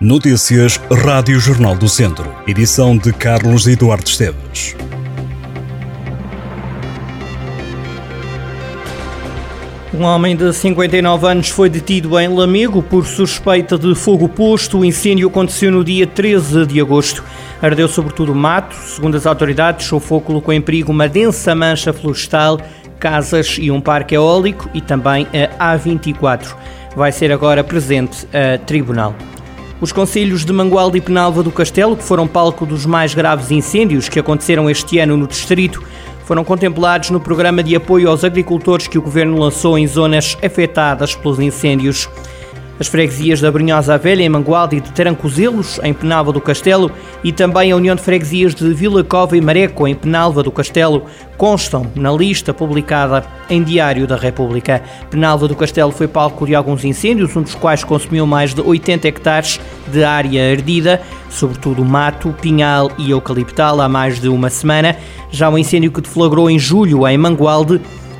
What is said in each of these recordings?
Notícias Rádio Jornal do Centro. Edição de Carlos Eduardo Esteves. Um homem de 59 anos foi detido em Lamego por suspeita de fogo posto. O incêndio aconteceu no dia 13 de agosto. Ardeu sobretudo mato. Segundo as autoridades, o fogo colocou em perigo uma densa mancha florestal, casas e um parque eólico e também a A24. Vai ser agora presente a tribunal. Os conselhos de Mangualde e Penalva do Castelo, que foram palco dos mais graves incêndios que aconteceram este ano no distrito, foram contemplados no programa de apoio aos agricultores que o governo lançou em zonas afetadas pelos incêndios. As freguesias da Brunhosa Velha, em Mangualde, e de Tarancozelos, em Penalva do Castelo, e também a União de Freguesias de Vila Cova e Mareco, em Penalva do Castelo, constam na lista publicada em Diário da República. Penalva do Castelo foi palco de alguns incêndios, um dos quais consumiu mais de 80 hectares de área ardida, sobretudo mato, pinhal e eucaliptal, há mais de uma semana. Já o incêndio que deflagrou em julho, em Mangualde,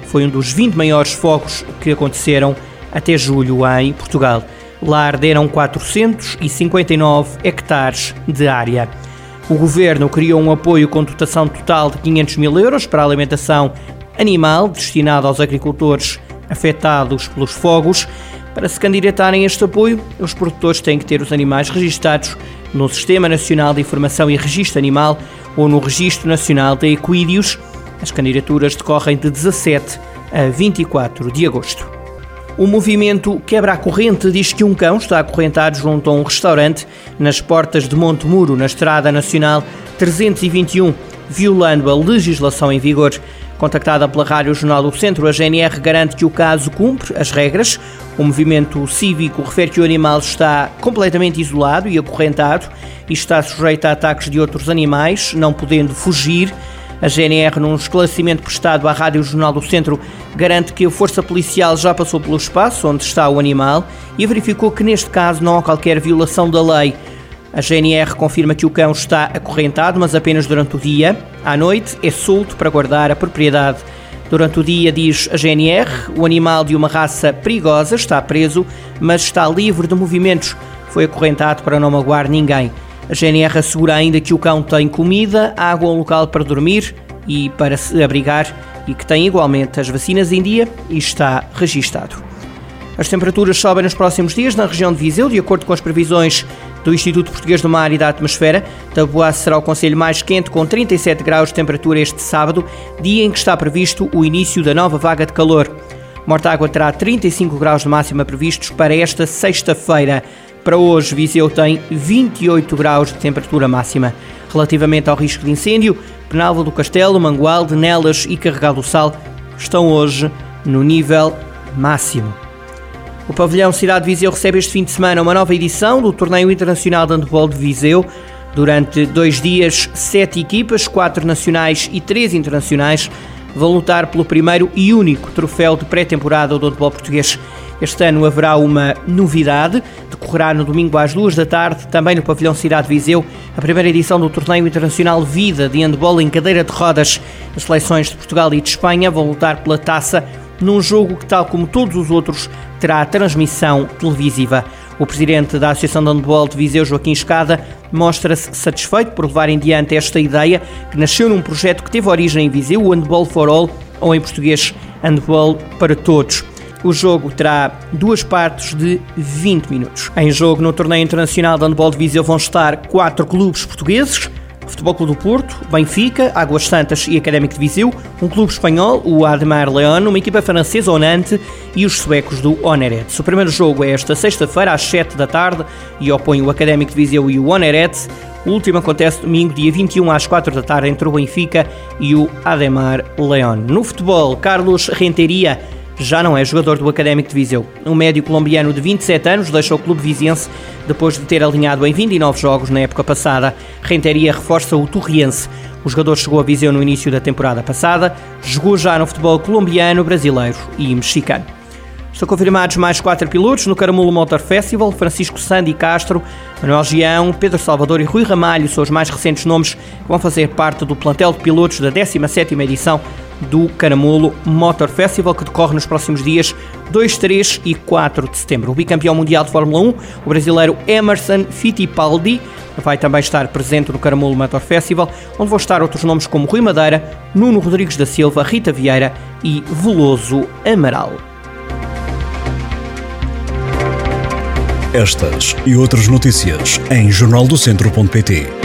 foi um dos 20 maiores focos que aconteceram até julho em Portugal. Lá arderam 459 hectares de área. O governo criou um apoio com dotação total de 500 mil euros para a alimentação animal destinado aos agricultores afetados pelos fogos. Para se candidatarem a este apoio, os produtores têm que ter os animais registados no Sistema Nacional de Informação e Registro Animal ou no Registro Nacional de Equídeos. As candidaturas decorrem de 17 a 24 de agosto. O movimento Quebra a Corrente diz que um cão está acorrentado junto a um restaurante nas portas de Monte Muro, na Estrada Nacional 321, violando a legislação em vigor. Contactada pela Rádio Jornal do Centro, a GNR garante que o caso cumpre as regras. O movimento cívico refere que o animal está completamente isolado e acorrentado e está sujeito a ataques de outros animais, não podendo fugir. A GNR, num esclarecimento prestado à Rádio Jornal do Centro, garante que a Força Policial já passou pelo espaço onde está o animal e verificou que neste caso não há qualquer violação da lei. A GNR confirma que o cão está acorrentado, mas apenas durante o dia. À noite é solto para guardar a propriedade. Durante o dia, diz a GNR, o animal de uma raça perigosa está preso, mas está livre de movimentos. Foi acorrentado para não magoar ninguém. A GNR assegura ainda que o cão tem comida, água, um local para dormir e para se abrigar e que tem igualmente as vacinas em dia e está registado. As temperaturas sobem nos próximos dias na região de Viseu, de acordo com as previsões do Instituto Português do Mar e da Atmosfera. Taboá será o conselho mais quente, com 37 graus de temperatura este sábado, dia em que está previsto o início da nova vaga de calor. Mortágua terá 35 graus de máxima previstos para esta sexta-feira. Para hoje, Viseu tem 28 graus de temperatura máxima. Relativamente ao risco de incêndio, Penalva do Castelo, Mangualde, Nelas e Carregal do Sal estão hoje no nível máximo. O pavilhão Cidade de Viseu recebe este fim de semana uma nova edição do Torneio Internacional de Handebol de Viseu. Durante dois dias, sete equipas, quatro nacionais e três internacionais, vão lutar pelo primeiro e único troféu de pré-temporada do handebol português. Este ano haverá uma novidade, decorrerá no domingo às duas da tarde, também no pavilhão Cidade de Viseu, a primeira edição do Torneio Internacional Vida de Handball em cadeira de rodas. As seleções de Portugal e de Espanha vão lutar pela taça num jogo que, tal como todos os outros, terá transmissão televisiva. O presidente da Associação de Handball de Viseu, Joaquim Escada, mostra-se satisfeito por levar em diante esta ideia que nasceu num projeto que teve origem em Viseu, o Handball for All, ou em português, Handball para Todos. O jogo terá duas partes de 20 minutos. Em jogo no Torneio Internacional de Handball de Viseu vão estar quatro clubes portugueses, Futebol Clube do Porto, Benfica, Águas Santas e Académico de Viseu, um clube espanhol, o Ademar León, uma equipa francesa, o Nantes, e os suecos do Onerets. O primeiro jogo é esta sexta-feira, às 7 da tarde, e opõe o Académico de Viseu e o Onerets. O último acontece domingo, dia 21 às 4 da tarde, entre o Benfica e o Ademar León. No futebol, Carlos Renteria já não é jogador do Académico de Viseu. Um médio colombiano de 27 anos deixa o clube viziense depois de ter alinhado em 29 jogos na época passada. Renteria reforça o Torriense. O jogador chegou a Viseu no início da temporada passada, jogou já no futebol colombiano, brasileiro e mexicano. Estão confirmados mais quatro pilotos no Caramulo Motor Festival. Francisco Sandy Castro, Manuel Gião, Pedro Salvador e Rui Ramalho são os mais recentes nomes que vão fazer parte do plantel de pilotos da 17ª edição do Caramulo Motor Festival, que decorre nos próximos dias 2, 3 e 4 de setembro. O bicampeão mundial de Fórmula 1, o brasileiro Emerson Fittipaldi, vai também estar presente no Caramulo Motor Festival, onde vão estar outros nomes como Rui Madeira, Nuno Rodrigues da Silva, Rita Vieira e Veloso Amaral. Estas e outras notícias em jornaldocentro.pt